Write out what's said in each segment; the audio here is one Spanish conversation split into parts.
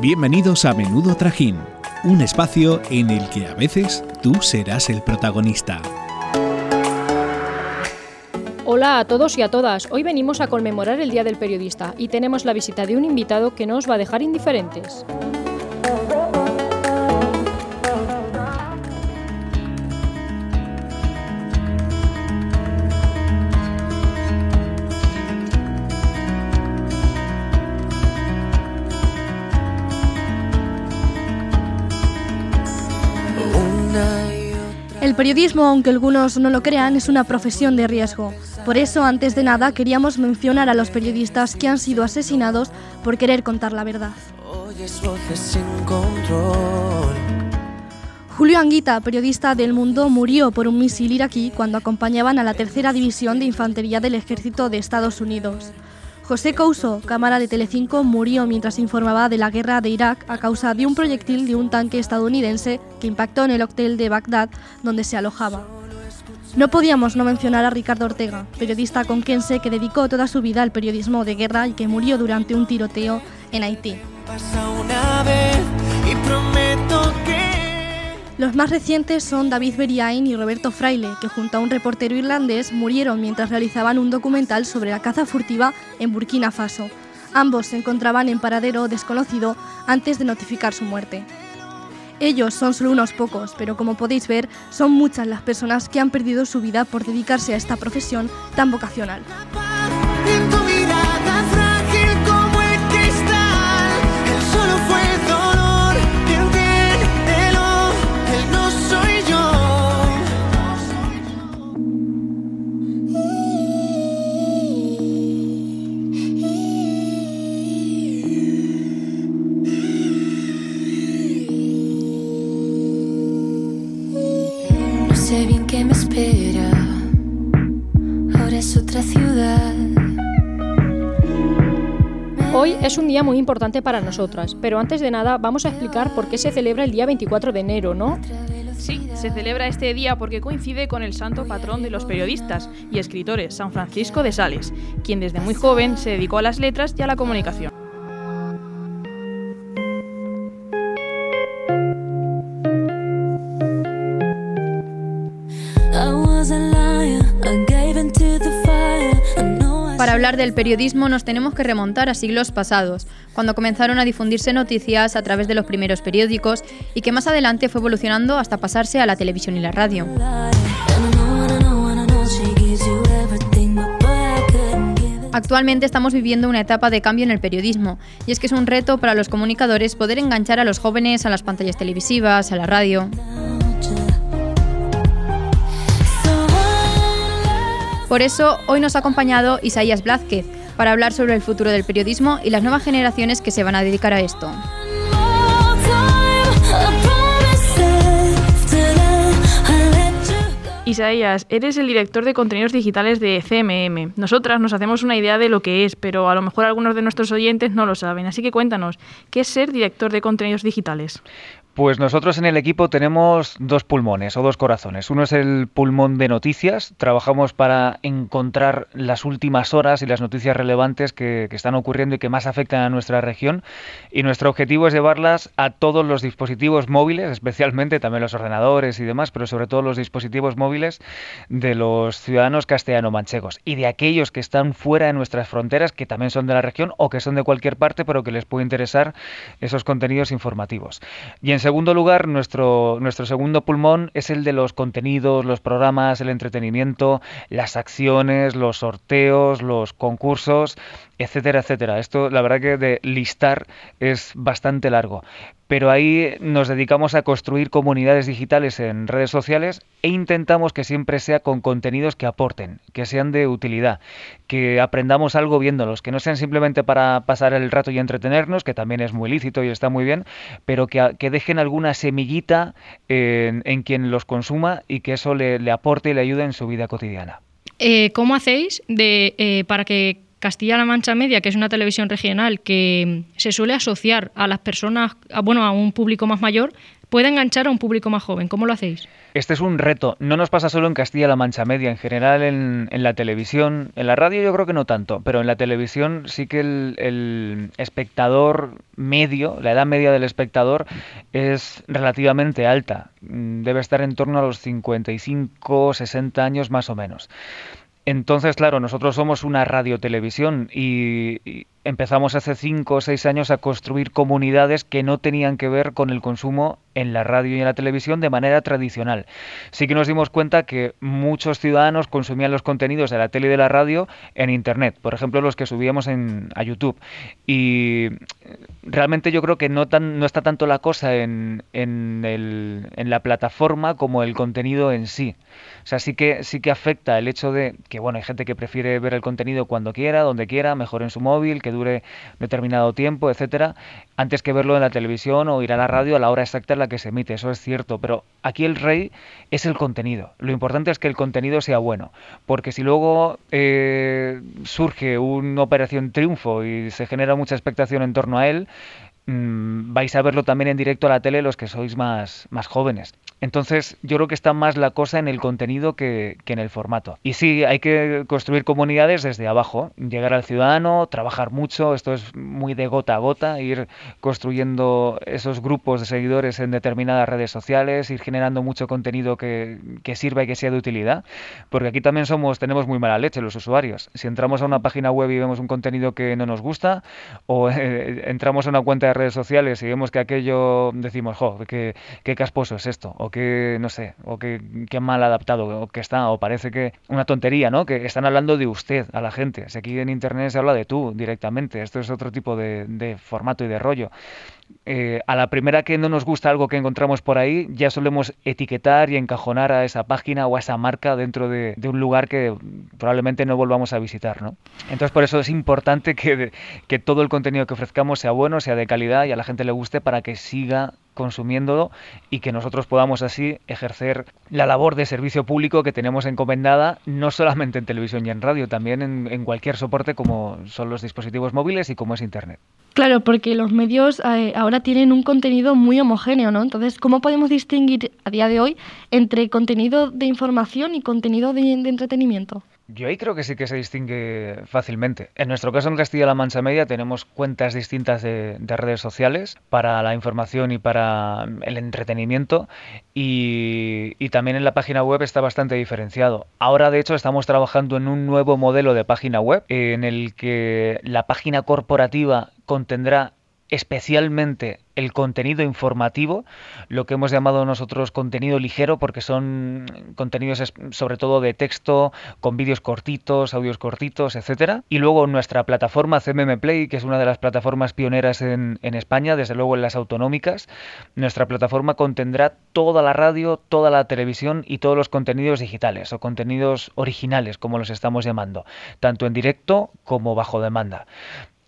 Bienvenidos a Menudo Trajín, un espacio en el que a veces tú serás el protagonista. Hola a todos y a todas. Hoy venimos a conmemorar el Día del Periodista y tenemos la visita de un invitado que no os va a dejar indiferentes. Periodismo, aunque algunos no lo crean, es una profesión de riesgo. Por eso, antes de nada, queríamos mencionar a los periodistas que han sido asesinados por querer contar la verdad. Julio Anguita, periodista del Mundo, murió por un misil iraquí cuando acompañaban a la tercera división de infantería del ejército de Estados Unidos. José Couso, cámara de Telecinco, murió mientras informaba de la guerra de Irak a causa de un proyectil de un tanque estadounidense que impactó en el hotel de Bagdad donde se alojaba. No podíamos no mencionar a Ricardo Ortega, periodista conquense que dedicó toda su vida al periodismo de guerra y que murió durante un tiroteo en Haití. Los más recientes son David Beriain y Roberto Fraile, que junto a un reportero irlandés murieron mientras realizaban un documental sobre la caza furtiva en Burkina Faso. Ambos se encontraban en paradero desconocido antes de notificar su muerte. Ellos son solo unos pocos, pero como podéis ver, son muchas las personas que han perdido su vida por dedicarse a esta profesión tan vocacional. Día muy importante para nosotras, pero antes de nada vamos a explicar por qué se celebra el día 24 de enero, ¿no? Sí, se celebra este día porque coincide con el santo patrón de los periodistas y escritores, San Francisco de Sales, quien desde muy joven se dedicó a las letras y a la comunicación. Para hablar del periodismo nos tenemos que remontar a siglos pasados, cuando comenzaron a difundirse noticias a través de los primeros periódicos y que más adelante fue evolucionando hasta pasarse a la televisión y la radio. Actualmente estamos viviendo una etapa de cambio en el periodismo y es que es un reto para los comunicadores poder enganchar a los jóvenes a las pantallas televisivas, a la radio. Por eso, hoy nos ha acompañado Isaías Blázquez para hablar sobre el futuro del periodismo y las nuevas generaciones que se van a dedicar a esto. Isaías, eres el director de contenidos digitales de CMM. Nosotras nos hacemos una idea de lo que es, pero a lo mejor algunos de nuestros oyentes no lo saben. Así que cuéntanos, ¿qué es ser director de contenidos digitales? Pues nosotros en el equipo tenemos dos pulmones o dos corazones. Uno es el pulmón de noticias. Trabajamos para encontrar las últimas horas y las noticias relevantes que, están ocurriendo y que más afectan a nuestra región. Y nuestro objetivo es llevarlas a todos los dispositivos móviles, especialmente también los ordenadores y demás, pero sobre todo los dispositivos móviles de los ciudadanos castellano-manchegos y de aquellos que están fuera de nuestras fronteras, que también son de la región o que son de cualquier parte, pero que les puede interesar esos contenidos informativos. Y en segundo lugar, nuestro, nuestro segundo pulmón es el de los contenidos, los programas, el entretenimiento, las acciones, los sorteos, los concursos, etcétera, etcétera. Esto, la verdad que de listar es bastante largo. Pero ahí nos dedicamos a construir comunidades digitales en redes sociales e intentamos que siempre sea con contenidos que aporten, que sean de utilidad, que aprendamos algo viéndolos, que no sean simplemente para pasar el rato y entretenernos, que también es muy lícito y está muy bien, pero que, dejen alguna semillita en, quien los consuma y que eso le, aporte y le ayude en su vida cotidiana. Eh, ¿Cómo hacéis de, eh, para que Castilla-La Mancha Media, que es una televisión regional que se suele asociar a las personas, bueno, a un público más mayor, puede enganchar a un público más joven. ¿Cómo lo hacéis? Este es un reto. No nos pasa solo en Castilla-La Mancha Media, en general en, la televisión. En la radio yo creo que no tanto, pero en la televisión sí que el, el espectador medio, la edad media del espectador, es relativamente alta. Debe estar en torno a los 55, 60 años más o menos. Entonces, claro, nosotros somos una radiotelevisión y, y empezamos hace cinco o seis años a construir comunidades que no tenían que ver con el consumo en la radio y en la televisión de manera tradicional. Sí que nos dimos cuenta que muchos ciudadanos consumían los contenidos de la tele y de la radio en Internet, por ejemplo los que subíamos en, a YouTube. Y realmente yo creo que no, tan, no está tanto la cosa en, en, el, en la plataforma como el contenido en sí. O sea, sí que, sí que afecta el hecho de que, bueno, hay gente que prefiere ver el contenido cuando quiera, donde quiera, mejor en su móvil, dure determinado tiempo, etcétera, antes que verlo en la televisión o ir a la radio a la hora exacta en la que se emite. Eso es cierto, pero aquí el rey es el contenido. Lo importante es que el contenido sea bueno, porque si luego eh, surge una operación triunfo y se genera mucha expectación en torno a él, mm, vais a verlo también en directo a la tele los que sois más, más jóvenes. Entonces, yo creo que está más la cosa en el contenido que, en el formato. Y sí, hay que construir comunidades desde abajo, llegar al ciudadano, trabajar mucho, esto es muy de gota a gota, ir construyendo esos grupos de seguidores en determinadas redes sociales, ir generando mucho contenido que, sirva y que sea de utilidad, porque aquí también somos, tenemos muy mala leche los usuarios. Si entramos a una página web y vemos un contenido que no nos gusta, o eh, entramos a una cuenta de redes sociales y vemos que aquello decimos, jo, qué, qué casposo es esto, que, no sé, o que, mal adaptado o que está, o parece que una tontería, ¿no? Que están hablando de usted a la gente. Si aquí en Internet se habla de tú directamente, esto es otro tipo de formato y de rollo. Eh, a la primera que no nos gusta algo que encontramos por ahí, ya solemos etiquetar y encajonar a esa página o a esa marca dentro de, un lugar que probablemente no volvamos a visitar. ¿no? Entonces, por eso es importante que, todo el contenido que ofrezcamos sea bueno, sea de calidad y a la gente le guste para que siga consumiéndolo y que nosotros podamos así ejercer la labor de servicio público que tenemos encomendada no solamente en televisión y en radio, también en cualquier soporte como son los dispositivos móviles y como es Internet. Claro, porque los medios eh, ahora tienen un contenido muy homogéneo, ¿no? Entonces, ¿cómo podemos distinguir a día de hoy entre contenido de información y contenido de entretenimiento? Yo ahí creo que sí que se distingue fácilmente. En nuestro caso en Castilla-La Mancha Media tenemos cuentas distintas de, redes sociales para la información y para el entretenimiento y, y, también en la página web está bastante diferenciado. Ahora de hecho estamos trabajando en un nuevo modelo de página web en el que la página corporativa contendrá especialmente el contenido informativo, lo que hemos llamado nosotros contenido ligero, porque son contenidos sobre todo de texto, con vídeos cortitos, audios cortitos, etcétera. Y luego nuestra plataforma CMM Play, que es una de las plataformas pioneras en, en España, desde luego en las autonómicas, nuestra plataforma contendrá toda la radio, toda la televisión y todos los contenidos digitales o contenidos originales, como los estamos llamando, tanto en directo como bajo demanda.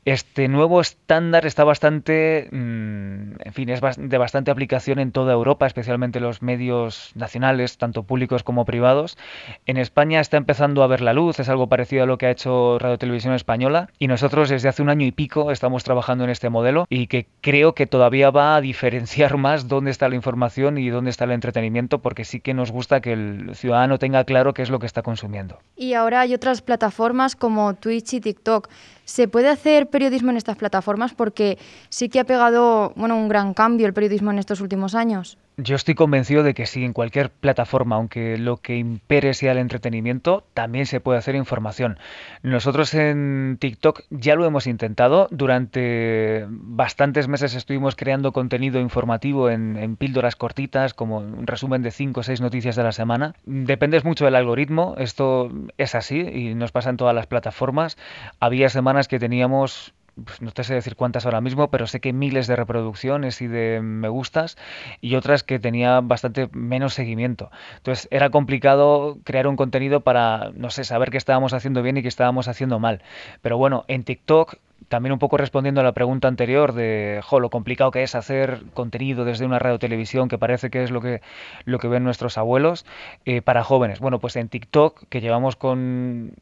Este nuevo estándar está bastante, mm, en fin, es de bastante aplicación en toda Europa, especialmente los medios nacionales, tanto públicos como privados. En España está empezando a ver la luz, es algo parecido a lo que ha hecho Radio Televisión Española, y nosotros desde hace un año y pico estamos trabajando en este modelo y que creo que todavía va a diferenciar más dónde está la información y dónde está el entretenimiento, porque sí que nos gusta que el ciudadano tenga claro qué es lo que está consumiendo. Y ahora hay otras plataformas como Twitch y TikTok. ¿Se puede hacer periodismo en estas plataformas? Porque sí que ha pegado bueno, un gran cambio el periodismo en estos últimos años. Yo estoy convencido de que sí, en cualquier plataforma, aunque lo que impere sea el entretenimiento, también se puede hacer información. Nosotros en TikTok ya lo hemos intentado. Durante bastantes meses estuvimos creando contenido informativo en, píldoras cortitas, como un resumen de 5 o 6 noticias de la semana. Dependes mucho del algoritmo, esto es así y nos pasa en todas las plataformas. Había semanas que teníamos no te sé decir cuántas ahora mismo, pero sé que miles de reproducciones y de me gustas y otras que tenía bastante menos seguimiento. Entonces era complicado crear un contenido para, no sé, saber qué estábamos haciendo bien y qué estábamos haciendo mal. Pero bueno, en TikTok también un poco respondiendo a la pregunta anterior de lo complicado que es hacer contenido desde una radio televisión, que parece que es lo que, lo que ven nuestros abuelos, eh, para jóvenes. Bueno, pues en TikTok, que llevamos con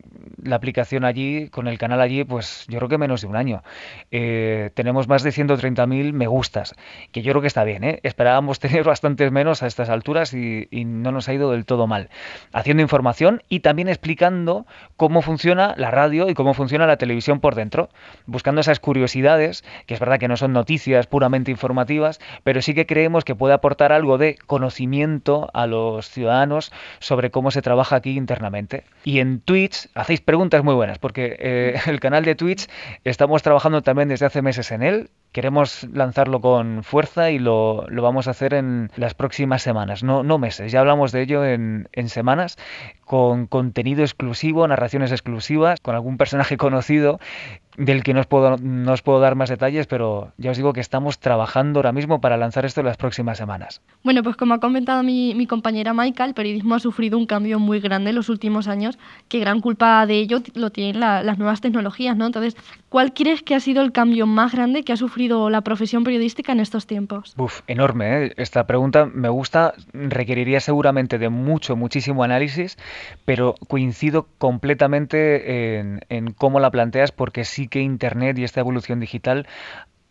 la aplicación allí, con el canal allí, pues yo creo que menos de un año. Eh, tenemos más de 130.000 me gustas, que yo creo que está bien. ¿eh? Esperábamos tener bastantes menos a estas alturas y, no nos ha ido del todo mal. Haciendo información y también explicando cómo funciona la radio y cómo funciona la televisión por dentro, buscando esas curiosidades, que es verdad que no son noticias puramente informativas, pero sí que creemos que puede aportar algo de conocimiento a los ciudadanos sobre cómo se trabaja aquí internamente. Y en Twitch hacéis preguntas muy buenas, porque eh, el canal de Twitch estamos trabajando también desde hace meses en él. Queremos lanzarlo con fuerza y lo, vamos a hacer en las próximas semanas, no, no meses. Ya hablamos de ello en, en semanas, con contenido exclusivo, narraciones exclusivas, con algún personaje conocido del que no os, puedo, no os puedo dar más detalles, pero ya os digo que estamos trabajando ahora mismo para lanzar esto en las próximas semanas. Bueno, pues como ha comentado mi, mi compañera Maika, el periodismo ha sufrido un cambio muy grande en los últimos años, que gran culpa de ello lo tienen las nuevas tecnologías, ¿no? Entonces, ¿cuál crees que ha sido el cambio más grande que ha sufrido la profesión periodística en estos tiempos? Uf, enorme, ¿eh? Esta pregunta me gusta, requeriría seguramente de mucho, muchísimo análisis, pero coincido completamente en, en cómo la planteas porque sí que Internet y esta evolución digital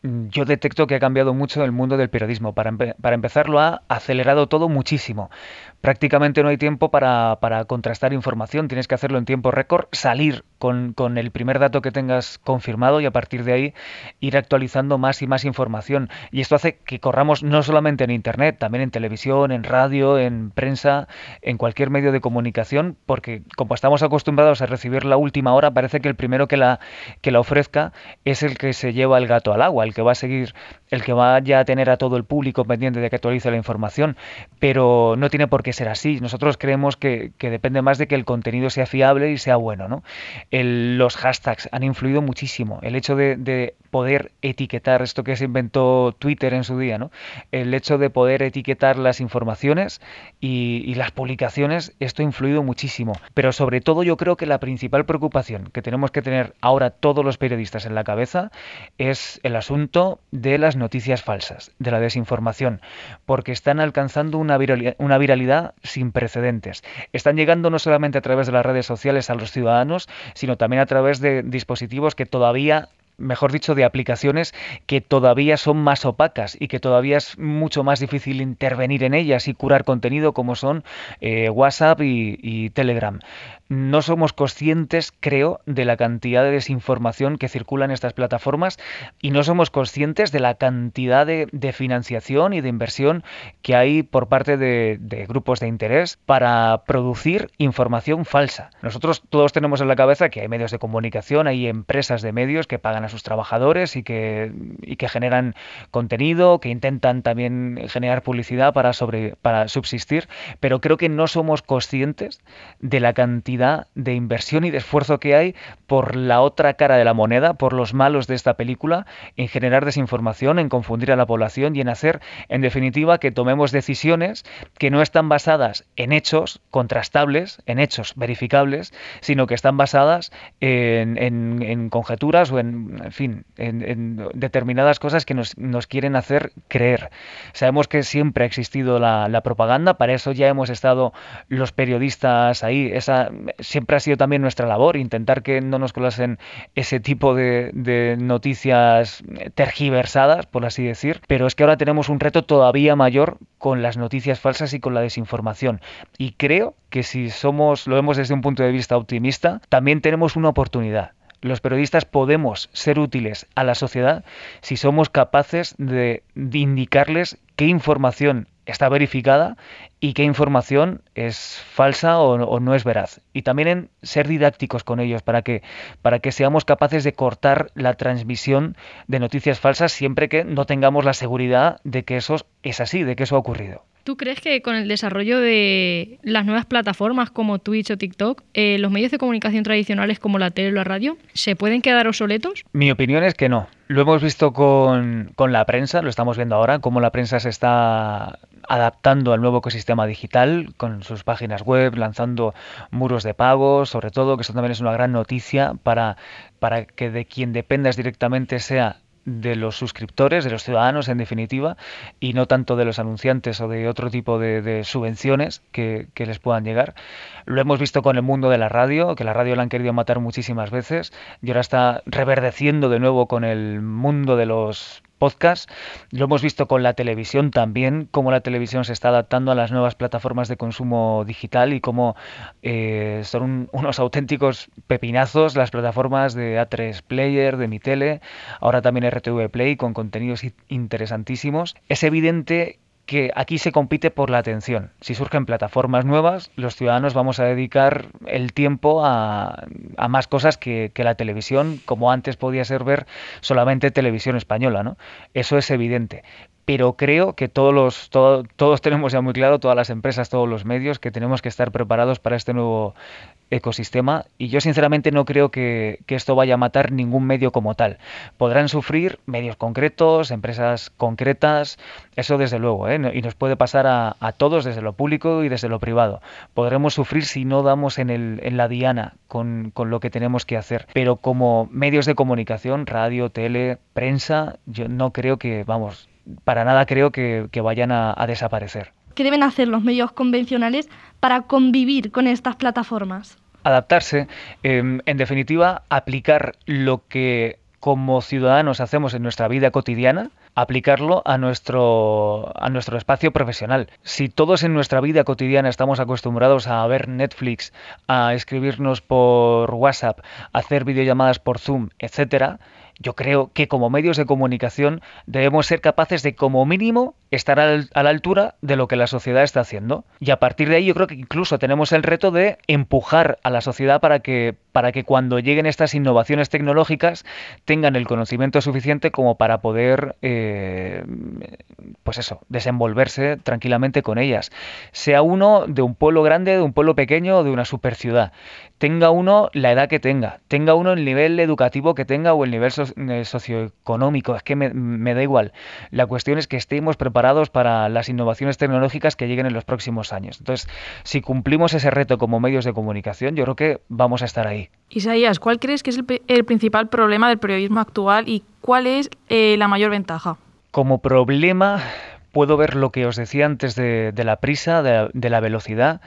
yo detecto que ha cambiado mucho el mundo del periodismo. Para, para, empezar, lo ha acelerado todo muchísimo prácticamente no hay tiempo para, para, contrastar información, tienes que hacerlo en tiempo récord, salir con, con, el primer dato que tengas confirmado y a partir de ahí ir actualizando más y más información. Y esto hace que corramos no solamente en Internet, también en televisión, en radio, en prensa, en cualquier medio de comunicación, porque como estamos acostumbrados a recibir la última hora, parece que el primero que la, que la ofrezca es el que se lleva el gato al agua, el que va a seguir, el que vaya a tener a todo el público pendiente de que actualice la información, pero no tiene por qué ser así. Nosotros creemos que, depende más de que el contenido sea fiable y sea bueno. ¿no? Los hashtags han influido muchísimo. El hecho de, poder etiquetar esto que se inventó Twitter en su día, ¿no? el hecho de poder etiquetar las informaciones y, las publicaciones, esto ha influido muchísimo. Pero sobre todo yo creo que la principal preocupación que tenemos que tener ahora todos los periodistas en la cabeza es el asunto de las noticias falsas, de la desinformación, porque están alcanzando una una viralidad sin precedentes. Están llegando no solamente a través de las redes sociales a los ciudadanos, sino también a través de dispositivos que todavía mejor dicho, de aplicaciones que todavía son más opacas y que todavía es mucho más difícil intervenir en ellas y curar contenido como son eh, WhatsApp y Telegram no somos conscientes, creo, de la cantidad de desinformación que circula en estas plataformas y no somos conscientes de la cantidad de, financiación y de inversión que hay por parte de, grupos de interés para producir información falsa. Nosotros todos tenemos en la cabeza que hay medios de comunicación, hay empresas de medios que pagan a sus trabajadores y que, que generan contenido, que intentan también generar publicidad para, sobre, para subsistir, pero creo que no somos conscientes de la cantidad de inversión y de esfuerzo que hay por la otra cara de la moneda, por los malos de esta película, en generar desinformación, en confundir a la población y en hacer, en definitiva, que tomemos decisiones que no están basadas en hechos contrastables, en hechos verificables, sino que están basadas en, conjeturas o en, en fin, en, determinadas cosas que nos, quieren hacer creer. Sabemos que siempre ha existido la, la propaganda, para eso ya hemos estado los periodistas ahí, esa siempre ha sido también nuestra labor intentar que no nos colasen ese tipo de, noticias tergiversadas, por así decir, pero es que ahora tenemos un reto todavía mayor con las noticias falsas y con la desinformación. Y creo que si somos, lo vemos desde un punto de vista optimista, también tenemos una oportunidad los periodistas podemos ser útiles a la sociedad si somos capaces de, indicarles qué información está verificada y qué información es falsa o, no es veraz. Y también en ser didácticos con ellos para que, para que seamos capaces de cortar la transmisión de noticias falsas siempre que no tengamos la seguridad de que eso es así, de que eso ha ocurrido. ¿Tú crees que con el desarrollo de las nuevas plataformas como Twitch o TikTok, eh, los medios de comunicación tradicionales como la tele o la radio se pueden quedar obsoletos? Mi opinión es que no. Lo hemos visto con, con la prensa, lo estamos viendo ahora, cómo la prensa se está adaptando al nuevo ecosistema digital con sus páginas web, lanzando muros de pago, sobre todo, que eso también es una gran noticia para, para que de quien dependas directamente sea de los suscriptores, de los ciudadanos en definitiva, y no tanto de los anunciantes o de otro tipo de, subvenciones que, que, les puedan llegar. Lo hemos visto con el mundo de la radio, que la radio la han querido matar muchísimas veces, y ahora está reverdeciendo de nuevo con el mundo de los podcast. Lo hemos visto con la televisión también, cómo la televisión se está adaptando a las nuevas plataformas de consumo digital y cómo eh, son unos auténticos pepinazos las plataformas de A3 Player, de Mi Tele, ahora también RTV Play con contenidos interesantísimos. Es evidente que aquí se compite por la atención. Si surgen plataformas nuevas, los ciudadanos vamos a dedicar el tiempo a, más cosas que, la televisión, como antes podía ser ver solamente televisión española, ¿no? Eso es evidente pero creo que todos los todos tenemos ya muy claro todas las empresas todos los medios que tenemos que estar preparados para este nuevo ecosistema y yo sinceramente no creo que, esto vaya a matar ningún medio como tal podrán sufrir medios concretos empresas concretas eso desde luego ¿eh? y nos puede pasar a, todos desde lo público y desde lo privado podremos sufrir si no damos en, el, en la diana con, con lo que tenemos que hacer pero como medios de comunicación radio tele prensa yo no creo que vamos para nada creo que, vayan a, desaparecer. ¿Qué deben hacer los medios convencionales para convivir con estas plataformas? Adaptarse, em, en definitiva, aplicar lo que como ciudadanos hacemos en nuestra vida cotidiana, aplicarlo a nuestro, a nuestro espacio profesional. Si todos en nuestra vida cotidiana estamos acostumbrados a ver Netflix, a escribirnos por WhatsApp, a hacer videollamadas por Zoom, etcétera, yo creo que como medios de comunicación debemos ser capaces de como mínimo estar a la altura de lo que la sociedad está haciendo. Y a partir de ahí yo creo que incluso tenemos el reto de empujar a la sociedad para que, para que cuando lleguen estas innovaciones tecnológicas tengan el conocimiento suficiente como para poder, eh, pues eso, desenvolverse tranquilamente con ellas. Sea uno de un pueblo grande, de un pueblo pequeño o de una super ciudad tenga uno la edad que tenga, tenga uno el nivel educativo que tenga o el nivel eh, socioeconómico, es que me, da igual. La cuestión es que estemos preparados para las innovaciones tecnológicas que lleguen en los próximos años. Entonces, si cumplimos ese reto como medios de comunicación, yo creo que vamos a estar ahí. Isaías, ¿cuál crees que es el, principal problema del periodismo actual y cuál es eh, la mayor ventaja? Como problema, puedo ver lo que os decía antes de, la prisa, de la velocidad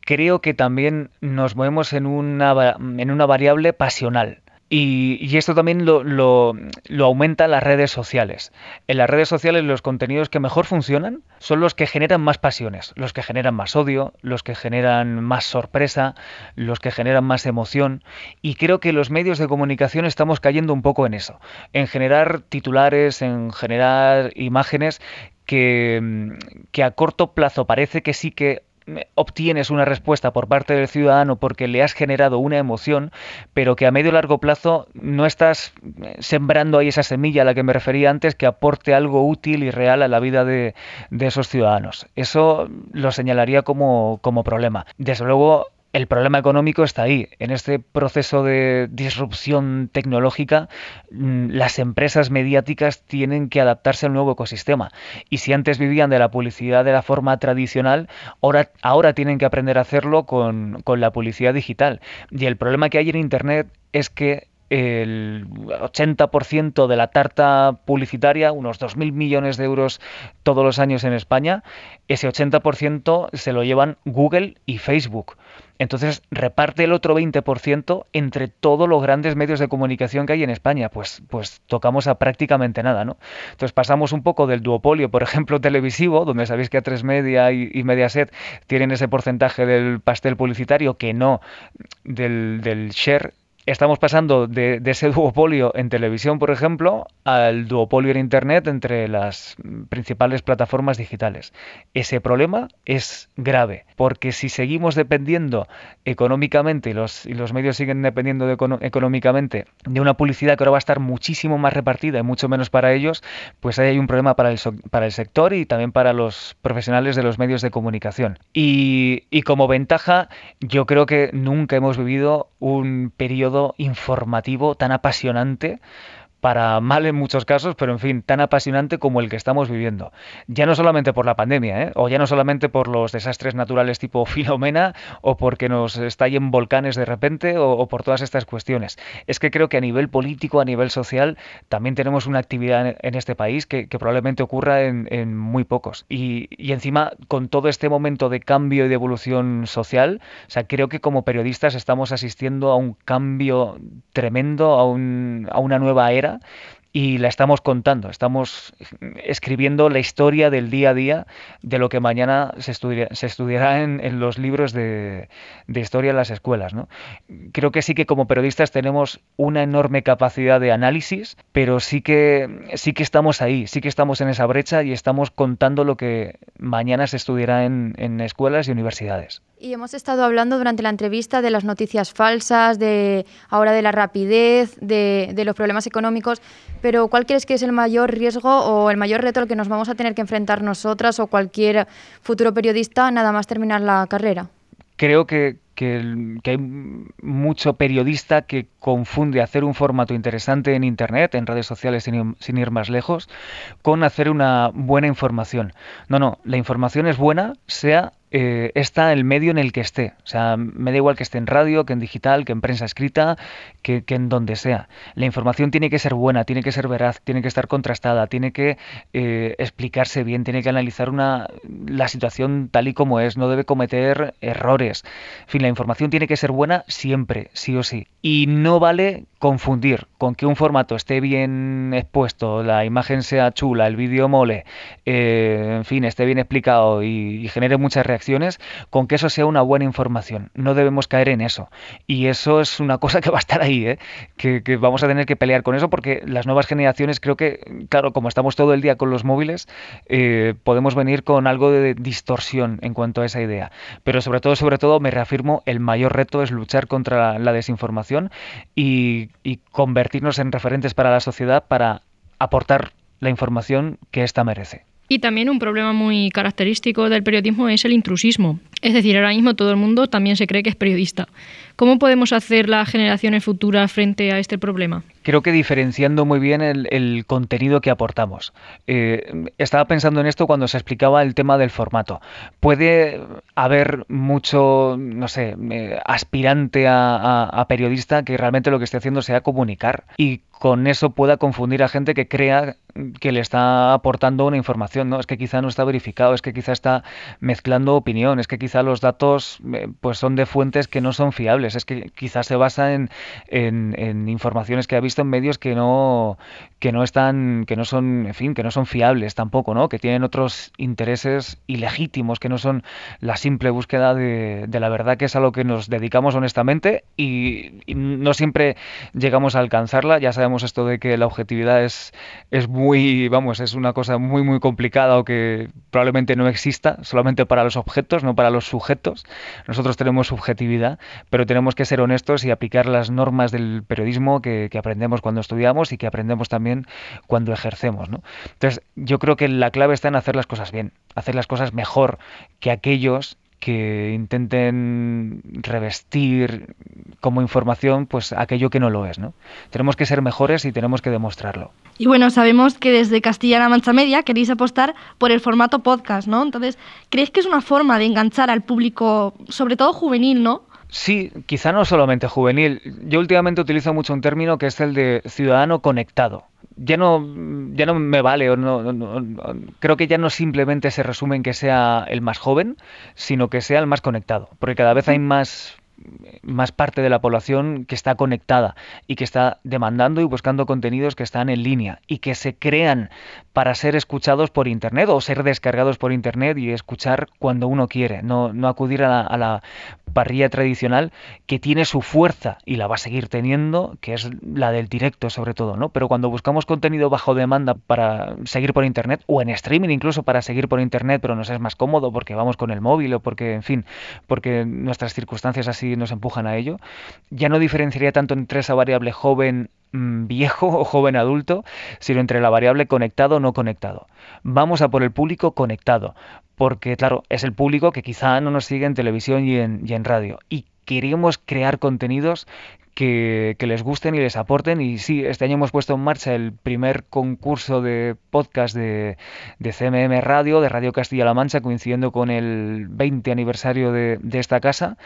creo que también nos movemos en una, en una variable pasional. Y, esto también lo, lo, las redes sociales. En las redes sociales los contenidos que mejor funcionan son los que generan más pasiones, los que generan más odio, los que generan más sorpresa, los que generan más emoción. Y creo que los medios de comunicación estamos cayendo un poco en eso, en generar titulares, en generar imágenes que, que a corto plazo parece que sí que obtienes una respuesta por parte del ciudadano porque le has generado una emoción, pero que a medio y largo plazo no estás eh, sembrando ahí esa semilla a la que me refería antes que aporte algo útil y real a la vida de, esos ciudadanos. Eso lo señalaría como, como problema. Desde luego, el problema económico está ahí. En este proceso de disrupción tecnológica, mm, las empresas mediáticas tienen que adaptarse al nuevo ecosistema. Y si antes vivían de la publicidad de la forma tradicional, ahora, ahora tienen que aprender a hacerlo con, con la publicidad digital. Y el problema que hay en Internet es que el 80% de la tarta publicitaria, unos 2.000 millones de euros todos los años en España, ese 80% se lo llevan Google y Facebook. Entonces reparte el otro 20% entre todos los grandes medios de comunicación que hay en España. Pues, pues tocamos a prácticamente nada, ¿no? Entonces pasamos un poco del duopolio, por ejemplo, televisivo, donde sabéis que A3 Media y, y Mediaset tienen ese porcentaje del pastel publicitario que no del, del share estamos pasando de, ese duopolio en televisión, por ejemplo, al duopolio en Internet entre las principales plataformas digitales. Ese problema es grave, porque si seguimos dependiendo económicamente y los, medios siguen dependiendo económicamente de una publicidad que ahora va a estar muchísimo más repartida y mucho menos para ellos, pues ahí hay un problema para el, para el sector y también para los profesionales de los medios de comunicación. Y, y como ventaja, yo creo que nunca hemos vivido un periodo informativo tan apasionante para mal en muchos casos, pero en fin, tan apasionante como el que estamos viviendo. Ya no solamente por la pandemia, ¿eh? o ya no solamente por los desastres naturales tipo Filomena, o porque nos estallen volcanes de repente, o, por todas estas cuestiones. Es que creo que a nivel político, a nivel social, también tenemos una actividad en, este país que, probablemente ocurra en, muy pocos. Y, encima, con todo este momento de cambio y de evolución social, o sea, creo que como periodistas estamos asistiendo a un cambio tremendo, a, un, a una nueva era y la estamos contando, estamos escribiendo la historia del día a día de lo que mañana se, se estudiará en, los libros de, historia en las escuelas. ¿no? Creo que sí que como periodistas tenemos una enorme capacidad de análisis, pero sí que, sí que estamos ahí, sí que estamos en esa brecha y estamos contando lo que mañana se estudiará en, en escuelas y universidades. Y hemos estado hablando durante la entrevista de las noticias falsas, de ahora de la rapidez, de, los problemas económicos, pero ¿cuál crees que es el mayor riesgo o el mayor reto al que nos vamos a tener que enfrentar nosotras o cualquier futuro periodista nada más terminar la carrera? Creo que, que, hay mucho periodista que confunde hacer un formato interesante en Internet, en redes sociales, sin, sin, ir más lejos, con hacer una buena información. No, no, la información es buena, sea eh, está el medio en el que esté. O sea, me da igual que esté en radio, que en digital, que en prensa escrita, que, en donde sea. La información tiene que ser buena, tiene que ser veraz, tiene que estar contrastada, tiene que eh, explicarse bien, tiene que analizar una, la situación tal y como es, no debe cometer errores. En fin, la información tiene que ser buena siempre, sí o sí. Y no vale confundir con que un formato esté bien expuesto, la imagen sea chula, el vídeo mole, eh, en fin, esté bien explicado y, genere muchas reacciones, con que eso sea una buena información. No debemos caer en eso. Y eso es una cosa que va a estar ahí, ¿eh? que, vamos a tener que pelear con eso porque las nuevas generaciones creo que, claro, como estamos todo el día con los móviles, eh, podemos venir con algo de distorsión en cuanto a esa idea. Pero sobre todo, sobre todo, me reafirmo, el mayor reto es luchar contra la desinformación y y, convertirnos en referentes para la sociedad para aportar la información que ésta merece. Y también un problema muy característico del periodismo es el intrusismo. Es decir, ahora mismo todo el mundo también se cree que es periodista. ¿Cómo podemos hacer las generaciones futuras frente a este problema? Creo que diferenciando muy bien el, contenido que aportamos. Eh, estaba pensando en esto cuando se explicaba el tema del formato. Puede haber mucho, no sé, eh, aspirante a, periodista que realmente lo que esté haciendo sea comunicar y con eso pueda confundir a gente que crea que le está aportando una información, ¿no? Es que quizá no está verificado, es que quizá está mezclando opinión, es que quizá los datos eh, pues son de fuentes que no son fiables, es que quizás se basa en, en, informaciones que ha visto en medios que no que no están que no son en fin que no son fiables tampoco no que tienen otros intereses ilegítimos que no son la simple búsqueda de, de la verdad que es a lo que nos dedicamos honestamente y, no siempre llegamos a alcanzarla. Ya sabemos esto de que la objetividad es es muy vamos es una cosa muy muy complicada o que probablemente no exista solamente para los objetos no para los sujetos. Nosotros tenemos subjetividad pero tenemos que ser honestos y aplicar las normas del periodismo que, aprendemos cuando estudiamos y que aprendemos también cuando ejercemos. ¿no? Entonces, yo creo que la clave está en hacer las cosas bien, hacer las cosas mejor que aquellos que intenten revestir como información pues aquello que no lo es, ¿no? Tenemos que ser mejores y tenemos que demostrarlo. Y bueno, sabemos que desde Castilla-La Mancha Media queréis apostar por el formato podcast, ¿no? Entonces, ¿creéis que es una forma de enganchar al público, sobre todo juvenil, ¿no? Sí, quizá no solamente juvenil. Yo últimamente utilizo mucho un término que es el de ciudadano conectado. Ya no, ya no me vale, o no, creo que ya no simplemente se resume en que sea el más joven, sino que sea el más conectado, porque cada vez hay más más parte de la población que está conectada y que está demandando y buscando contenidos que están en línea y que se crean para ser escuchados por Internet o ser descargados por Internet y escuchar cuando uno quiere, no, no acudir a la, parrilla tradicional que tiene su fuerza y la va a seguir teniendo, que es la del directo sobre todo, ¿no? Pero cuando buscamos contenido bajo demanda para seguir por internet o en streaming incluso para seguir por internet, pero nos es más cómodo porque vamos con el móvil o porque, en fin, porque nuestras circunstancias así nos empujan a ello, ya no diferenciaría tanto entre esa variable joven mm, viejo o joven adulto, sino entre la variable conectado o no conectado. Vamos a por el público conectado, porque claro, es el público que quizá no nos sigue en televisión y en, y en radio. Y queremos crear contenidos que, les gusten y les aporten. Y sí, este año hemos puesto en marcha el primer concurso de podcast de, de CMM Radio, de Radio Castilla-La Mancha, coincidiendo con el 20 aniversario de, de esta casa.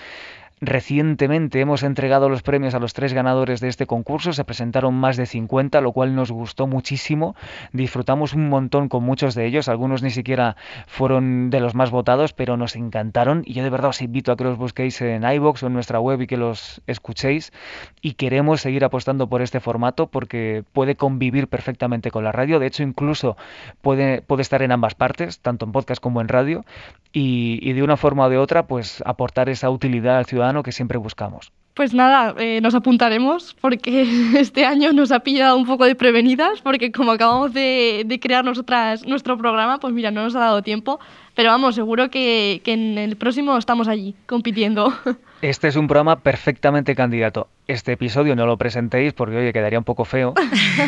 Recientemente hemos entregado los premios a los tres ganadores de este concurso, se presentaron más de 50, lo cual nos gustó muchísimo, disfrutamos un montón con muchos de ellos, algunos ni siquiera fueron de los más votados, pero nos encantaron y yo de verdad os invito a que los busquéis en iBox o en nuestra web y que los escuchéis y queremos seguir apostando por este formato porque puede convivir perfectamente con la radio, de hecho incluso puede, estar en ambas partes, tanto en podcast como en radio y, y de una forma o de otra pues aportar esa utilidad al ciudadano que siempre buscamos. Pues nada, eh, nos apuntaremos porque este año nos ha pillado un poco de prevenidas porque como acabamos de, crear nosotras nuestro programa, pues mira, no nos ha dado tiempo, pero vamos, seguro que, que en el próximo estamos allí compitiendo. Este es un programa perfectamente candidato. Este episodio no lo presentéis porque, oye, quedaría un poco feo.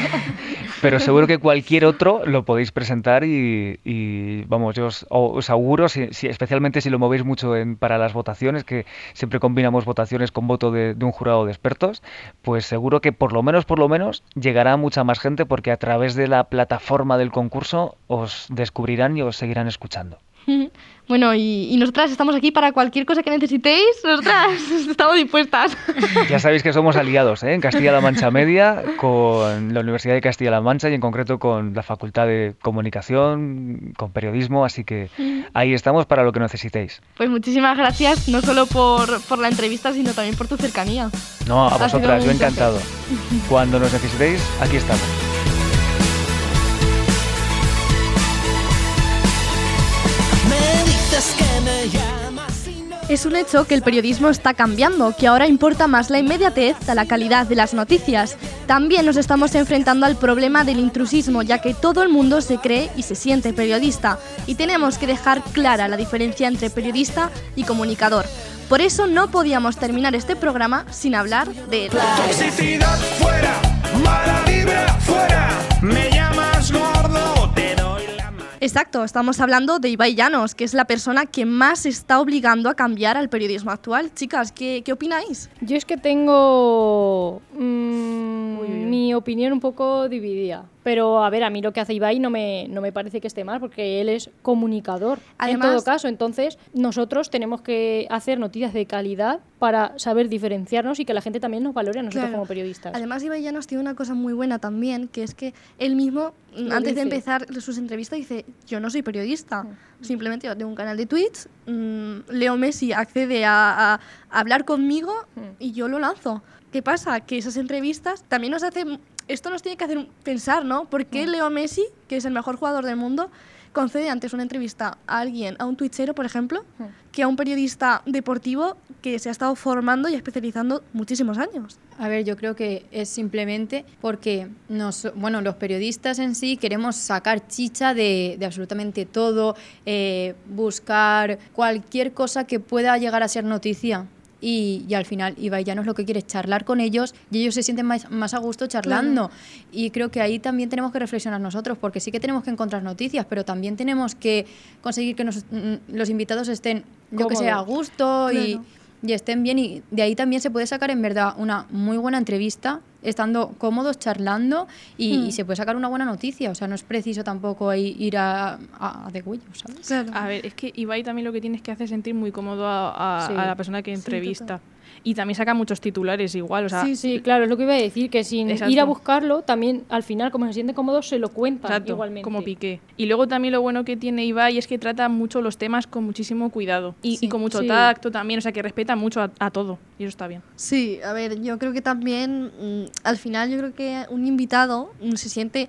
pero seguro que cualquier otro lo podéis presentar y, vamos, yo os, auguro, si, especialmente si lo movéis mucho en, para las votaciones, que siempre combinamos votaciones con voto de, de, un jurado de expertos, pues seguro que por lo menos, por lo menos, llegará mucha más gente porque a través de la plataforma del concurso os descubrirán y os seguirán escuchando. Bueno, y, nosotras estamos aquí para cualquier cosa que necesitéis. Nosotras estamos dispuestas. Ya sabéis que somos aliados ¿eh? en Castilla-La Mancha Media con la Universidad de Castilla-La Mancha y en concreto con la Facultad de Comunicación, con periodismo, así que ahí estamos para lo que necesitéis. Pues muchísimas gracias, no solo por, por la entrevista, sino también por tu cercanía. No, a vosotras, yo encantado. Cuando nos necesitéis, aquí estamos. Es un hecho que el periodismo está cambiando, que ahora importa más la inmediatez a la calidad de las noticias. También nos estamos enfrentando al problema del intrusismo, ya que todo el mundo se cree y se siente periodista, y tenemos que dejar clara la diferencia entre periodista y comunicador. Por eso no podíamos terminar este programa sin hablar de... Toxicidad fuera, mala vibra fuera, me Exacto, estamos hablando de Ibai Llanos, que es la persona que más está obligando a cambiar al periodismo actual. Chicas, ¿qué, qué opináis? Yo es que tengo mm, mi opinión un poco dividida. Pero a ver, a mí lo que hace Ibai no me, no me parece que esté mal, porque él es comunicador en todo caso. Entonces, nosotros tenemos que hacer noticias de calidad para saber diferenciarnos y que la gente también nos valore a nosotros como periodistas. Además, Ibai Llanos tiene una cosa muy buena también, que es que él mismo, antes de empezar sus entrevistas, dice, yo no soy periodista, mm. simplemente yo tengo un canal de Twitch, mm, Leo Messi accede a, hablar conmigo mm. y yo lo lanzo. ¿Qué pasa? Que esas entrevistas también nos hacen esto nos tiene que hacer pensar, ¿no? ¿Por qué mm. Leo Messi, que es el mejor jugador del mundo, concede antes una entrevista a alguien, a un twitchero, por ejemplo, mm. que a un periodista deportivo que se ha estado formando y especializando muchísimos años? A ver, yo creo que es simplemente porque nos, bueno, los periodistas en sí queremos sacar chicha de, absolutamente todo, eh, buscar cualquier cosa que pueda llegar a ser noticia y, al final Ibai ya no es lo que quiere, charlar con ellos y ellos se sienten más, más a gusto charlando. Y creo que ahí también tenemos que reflexionar nosotros, porque sí que tenemos que encontrar noticias, pero también tenemos que conseguir que mm, los invitados estén, yo que sé, a gusto y y estén bien y de ahí también se puede sacar en verdad una muy buena entrevista estando cómodos charlando y, hmm. se puede sacar una buena noticia. O sea no es preciso tampoco ir a, a, de cuello ¿sabes? a ver es que Ibai también lo que tienes que hacer es sentir muy cómodo a, la persona que entrevista y también saca muchos titulares igual. O sea, sí, sí, claro, es lo que iba a decir, que sin ir a buscarlo, también al final, como se siente cómodo, se lo cuenta igualmente. como Piqué. Y luego también lo bueno que tiene Ibai es que trata mucho los temas con muchísimo cuidado y, con mucho tacto también, o sea, que respeta mucho a, todo y eso está bien. Sí, a ver, yo creo que también, mm, al final, yo creo que un invitado mm, se siente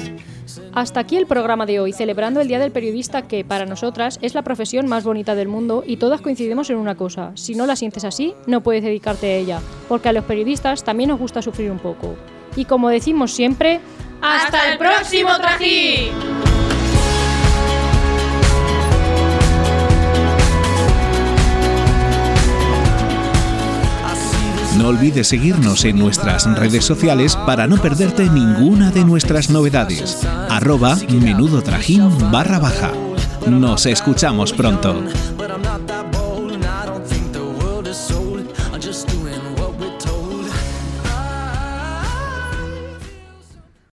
Hasta aquí el programa de hoy, celebrando el Día del Periodista que, para nosotras, es la profesión más bonita del mundo y todas coincidimos en una cosa, si no la sientes así, no puedes dedicarte a ella, porque a los periodistas también nos gusta sufrir un poco. Y como decimos siempre, ¡hasta el próximo trajín! No olvides seguirnos en nuestras redes sociales para no perderte ninguna de nuestras novedades. Arroba menudo trajín barra baja. Nos escuchamos pronto.